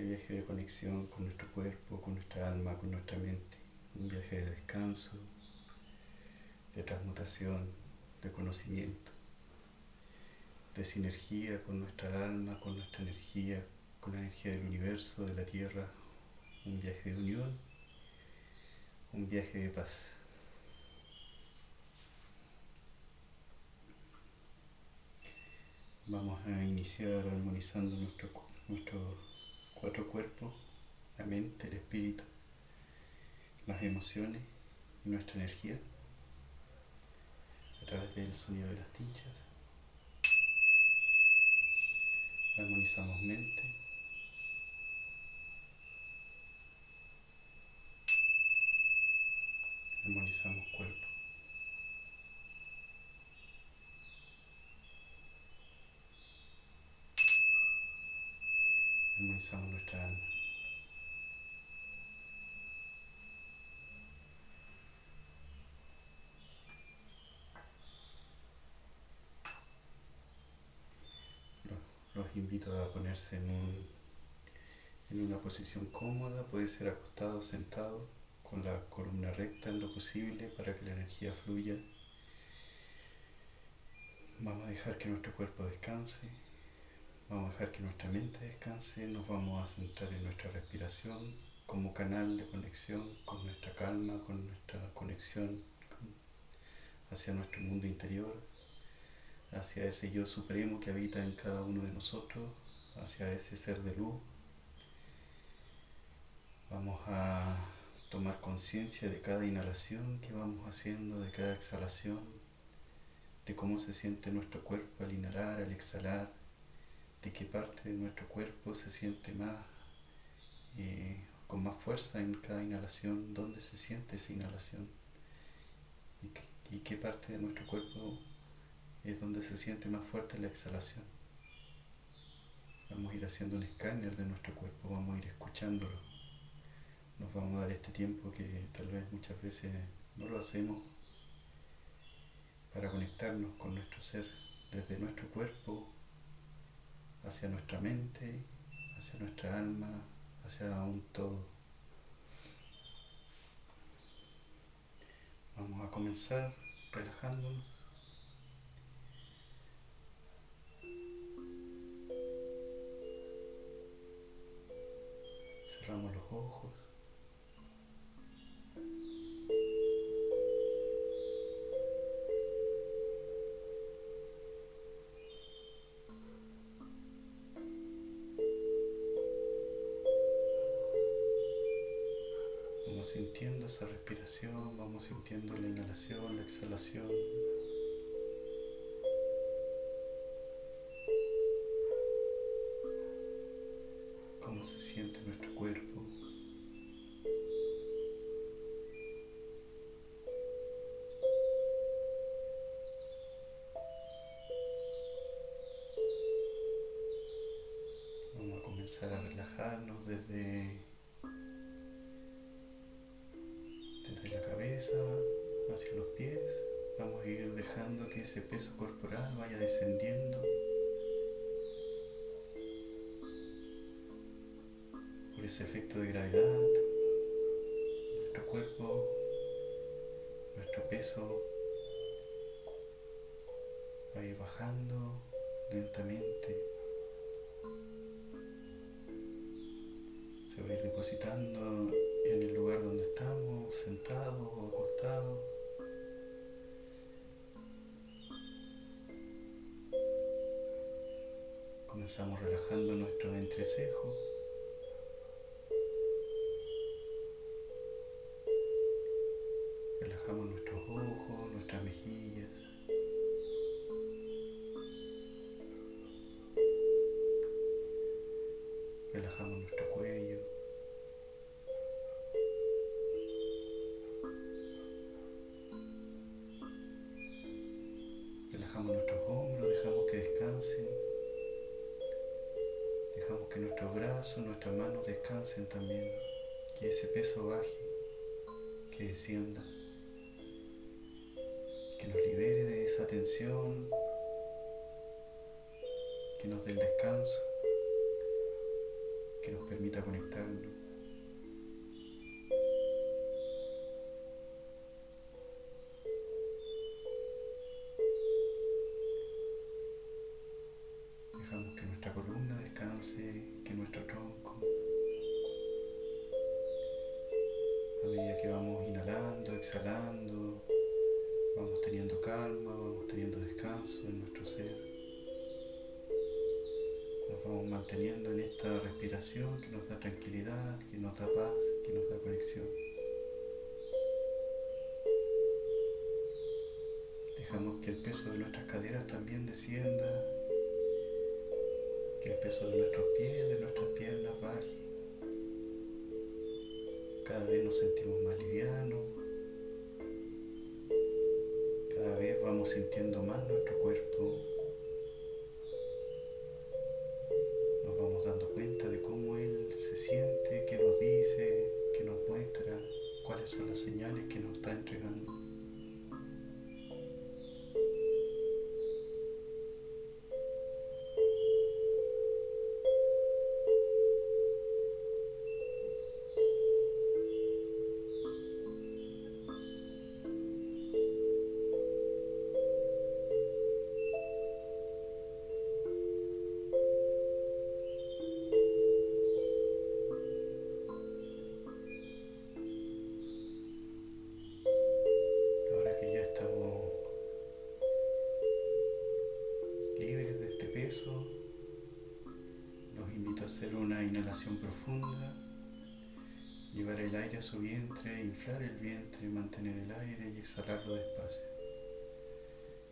este viaje de conexión con nuestro cuerpo, con nuestra alma, con nuestra mente. Un viaje de descanso, de transmutación, de conocimiento, de sinergia con nuestra alma, con nuestra energía, con la energía del universo, de la tierra. Un viaje de unión, un viaje de paz. Vamos a iniciar armonizando nuestros cuatro cuerpos, la mente, el espíritu, las emociones y nuestra energía a través del sonido de las tinchas. Armonizamos mente. Armonizamos cuerpo. Armonizamos nuestra alma. Los, invito a ponerse en, un, en una posición cómoda, puede ser acostado sentado, con la columna recta en lo posible para que la energía fluya. Vamos a dejar que nuestro cuerpo descanse. Vamos a dejar que nuestra mente descanse, nos vamos a centrar en nuestra respiración como canal de conexión con nuestra calma, con nuestra conexión hacia nuestro mundo interior, hacia ese yo supremo que habita en cada uno de nosotros, hacia ese ser de luz. Vamos a tomar conciencia de cada inhalación que vamos haciendo, de cada exhalación, de cómo se siente nuestro cuerpo al inhalar, al exhalar de qué parte de nuestro cuerpo se siente más, eh, con más fuerza en cada inhalación, dónde se siente esa inhalación y, qué parte de nuestro cuerpo es donde se siente más fuerte la exhalación. Vamos a ir haciendo un escáner de nuestro cuerpo, vamos a ir escuchándolo. Nos vamos a dar este tiempo que tal vez muchas veces no lo hacemos para conectarnos con nuestro ser desde nuestro cuerpo hacia nuestra mente, hacia nuestra alma, hacia un todo. Vamos a comenzar relajándonos. Cerramos los ojos. Sintiendo esa respiración, vamos sintiendo la inhalación, la exhalación. Cómo se siente nuestro cuerpo. Vamos a comenzar a relajarnos desde hacia los pies. Vamos a ir dejando que ese peso corporal vaya descendiendo por ese efecto de gravedad. Nuestro cuerpo, nuestro peso va a ir bajando lentamente. Se va a ir depositando en el lugar donde estamos, sentados o acostados. Comenzamos relajando nuestro entrecejo. Exhalando, vamos teniendo calma, vamos teniendo descanso en nuestro ser vamos manteniendo en esta respiración que nos da tranquilidad, que nos da paz, que nos da conexión. Dejamos que el peso de nuestras caderas también descienda, que el peso de nuestros pies, de nuestras piernas baje. Cada vez nos sentimos más livianos, cada vez vamos sintiendo más nuestro cuerpo su vientre, inflar el vientre, mantener el aire y exhalarlo despacio.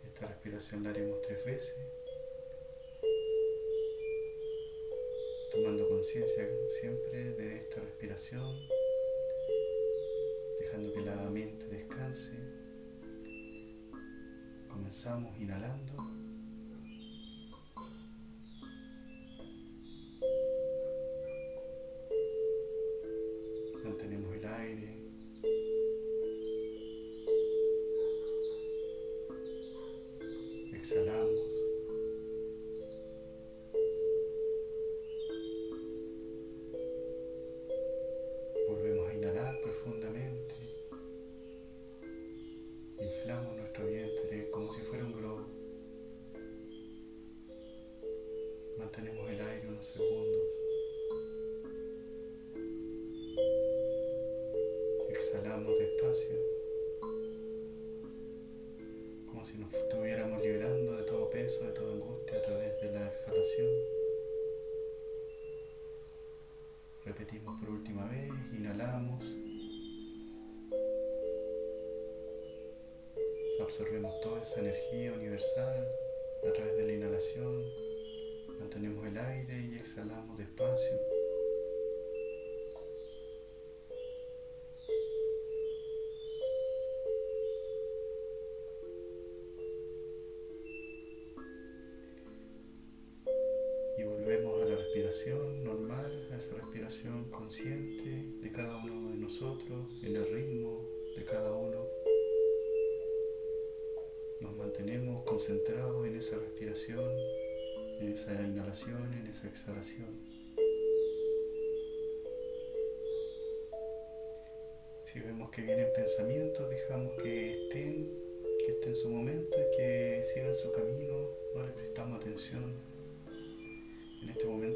Esta respiración la haremos tres veces, tomando conciencia siempre de esta respiración, dejando que la mente descanse. Comenzamos inhalando. En este momento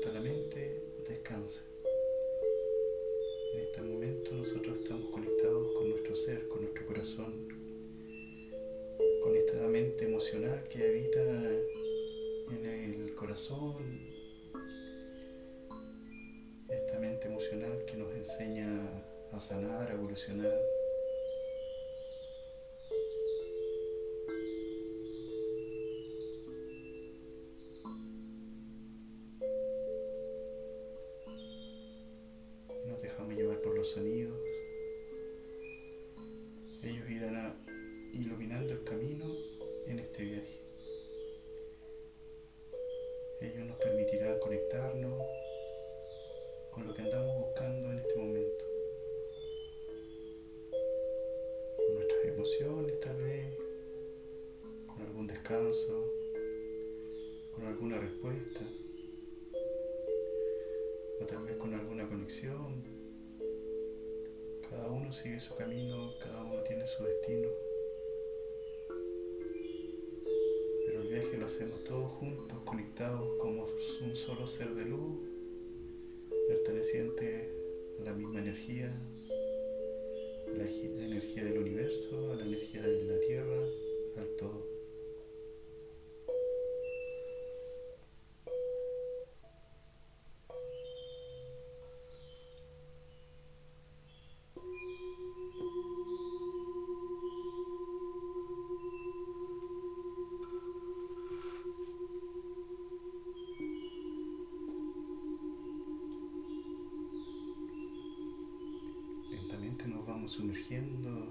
sumergiendo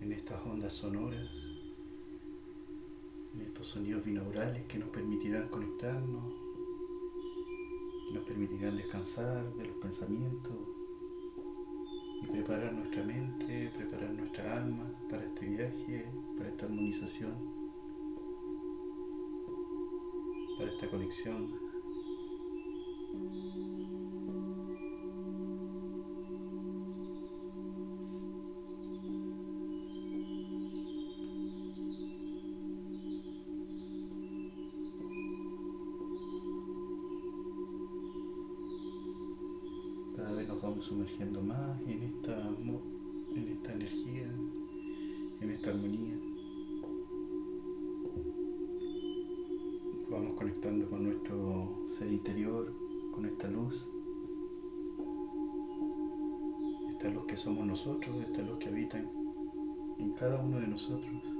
en estas ondas sonoras, en estos sonidos binaurales que nos permitirán conectarnos, que nos permitirán descansar de los pensamientos y preparar nuestra mente, preparar nuestra alma para este viaje, para esta armonización, para esta conexión sumergiendo más en esta, en esta energía, en esta armonía. Vamos conectando con nuestro ser interior, con esta luz. Esta luz que somos nosotros, esta luz que habita en cada uno de nosotros.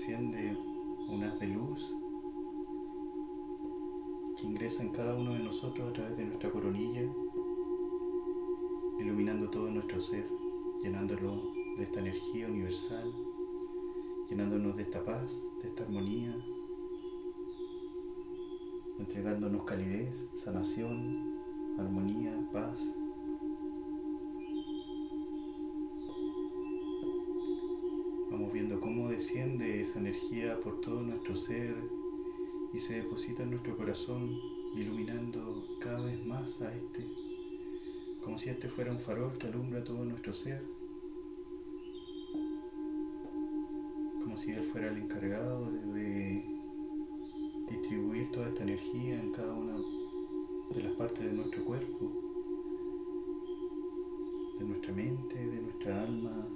Desciende un haz de luz que ingresa en cada uno de nosotros a través de nuestra coronilla, iluminando todo nuestro ser, llenándolo de esta energía universal, llenándonos de esta paz, de esta armonía, entregándonos calidez, sanación, armonía, paz. Vamos viendo cómo desciende esa energía por todo nuestro ser y se deposita en nuestro corazón, iluminando cada vez más a este, como si este fuera un farol que alumbra todo nuestro ser, como si él fuera el encargado de distribuir toda esta energía en cada una de las partes de nuestro cuerpo, de nuestra mente, de nuestra alma.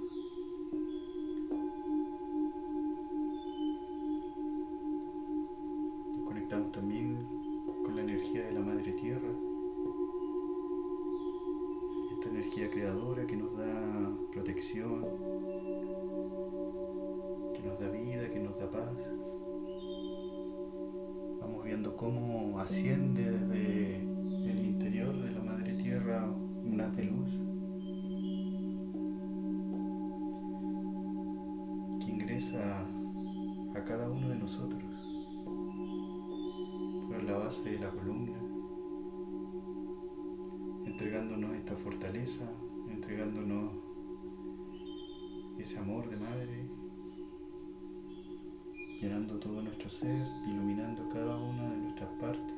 Ser, iluminando cada una de nuestras partes,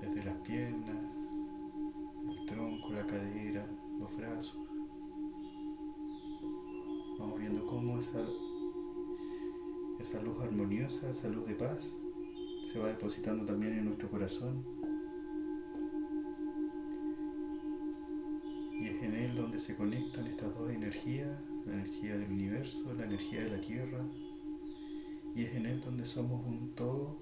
desde las piernas, el tronco, la cadera, los brazos. Vamos viendo cómo esa, esa luz armoniosa, esa luz de paz, se va depositando también en nuestro corazón. Y es en él donde se conectan estas dos energías la energía del universo, la energía de la tierra, y es en Él donde somos un todo.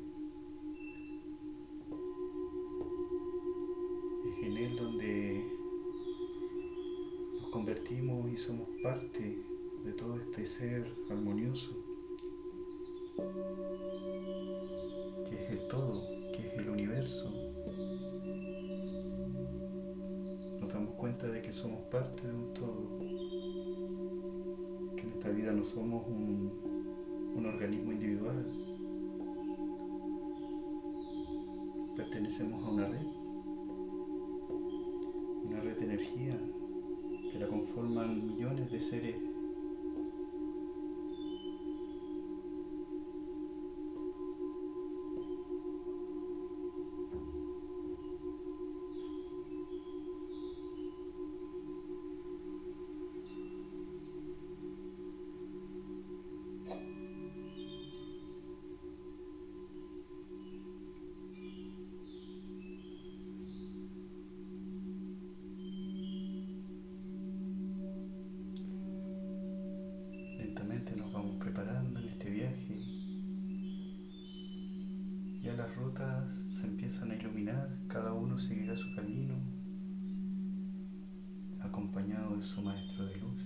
Es en Él donde nos convertimos y somos parte de todo este ser armonioso, que es el todo, que es el universo. Nos damos cuenta de que somos parte de un todo, que en esta vida no somos un, un organismo individual, pertenecemos a una red, una red de energía que la conforman millones de seres a iluminar, cada uno seguirá su camino, acompañado de su maestro de luz.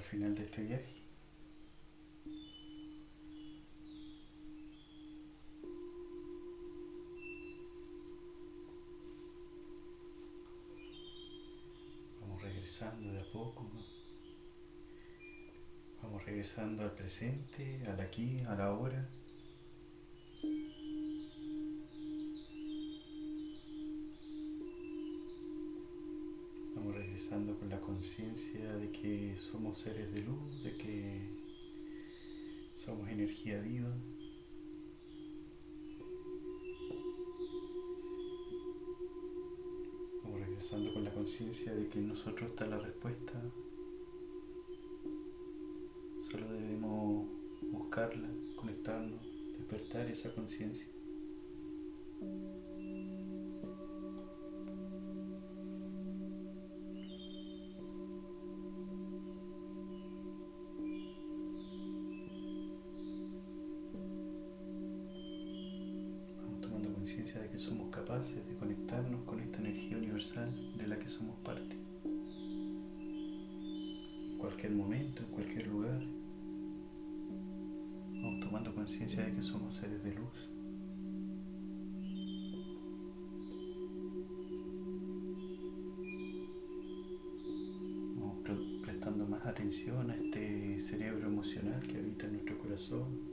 Al final de este viaje. Vamos regresando de a poco. Vamos regresando al presente, al aquí, a la hora. Conciencia de que somos seres de luz, de que somos energía viva. Vamos regresando con la conciencia de que en nosotros está la respuesta. Solo debemos buscarla, conectarnos, despertar esa conciencia. Conciencia de que somos seres de luz. Vamos prestando más atención a este cerebro emocional que habita en nuestro corazón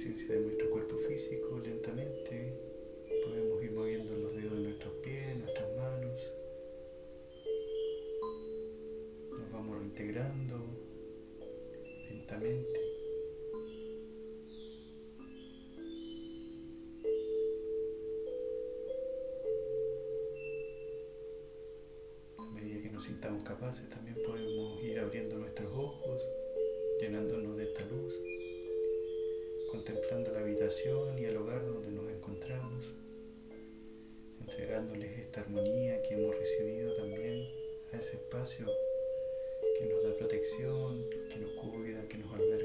conciencia de nuestro cuerpo físico lentamente. Podemos ir moviendo los dedos de nuestros pies, nuestras manos. Nos vamos reintegrando lentamente. A medida que nos sintamos capaces, también podemos ir abriendo nuestros ojos, llenándonos de esta luz contemplando la habitación y el hogar donde nos encontramos, entregándoles esta armonía que hemos recibido también a ese espacio que nos da protección, que nos cuida, que nos alberga.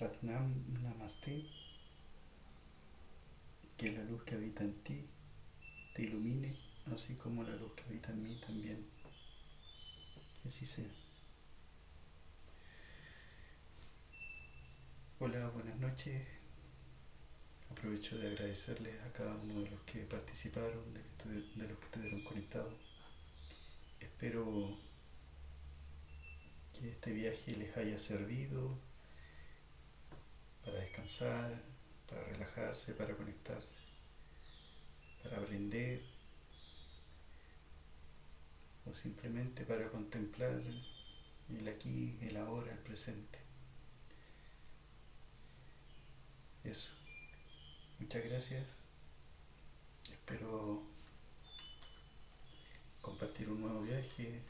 Satnam Namaste, que la luz que habita en ti te ilumine, así como la luz que habita en mí también que así sea. Hola, buenas noches. Aprovecho de agradecerles a cada uno de los que participaron, de, de los que estuvieron conectados. Espero que este viaje les haya servido para descansar, para relajarse, para conectarse, para aprender o simplemente para contemplar el aquí, el ahora, el presente. Eso. Muchas gracias. Espero compartir un nuevo viaje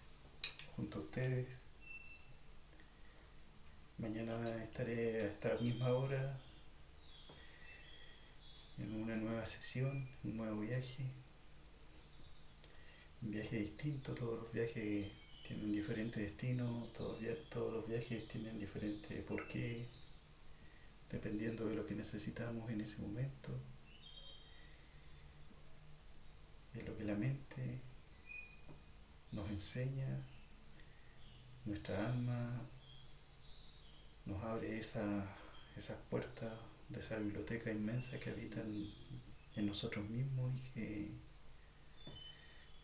junto a ustedes. Mañana estaré a esta misma hora en una nueva sesión, un nuevo viaje. Un viaje distinto, todos los viajes tienen un diferente destino, todos, todos los viajes tienen diferente porqué, dependiendo de lo que necesitamos en ese momento, de lo que la mente nos enseña, nuestra alma nos abre esa, esas puertas de esa biblioteca inmensa que habitan en nosotros mismos y que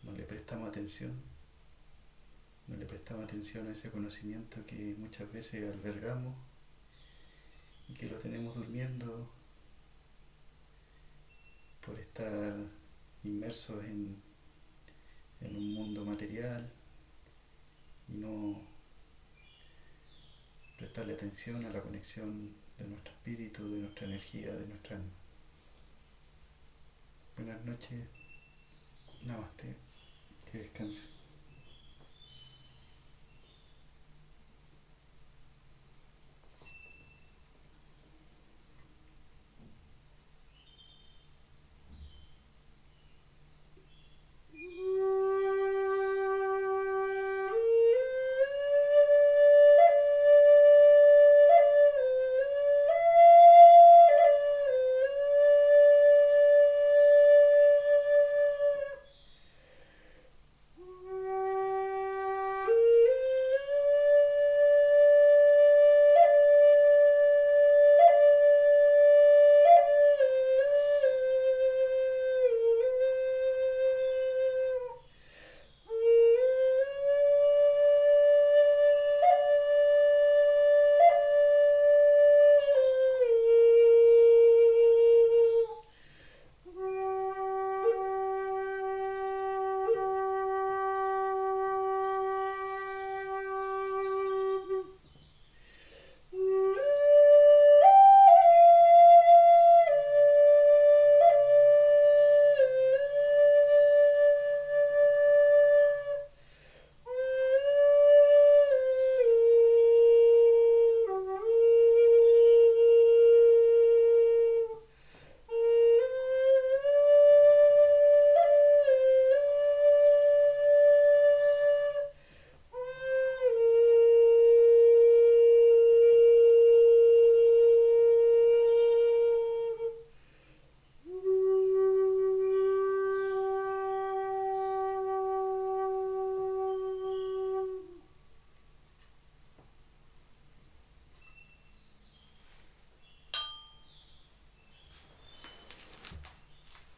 no le prestamos atención, no le prestamos atención a ese conocimiento que muchas veces albergamos y que lo tenemos durmiendo por estar inmersos en, en un mundo material y no prestarle atención a la conexión de nuestro espíritu, de nuestra energía, de nuestra alma. Buenas noches. Namaste. Que descanse.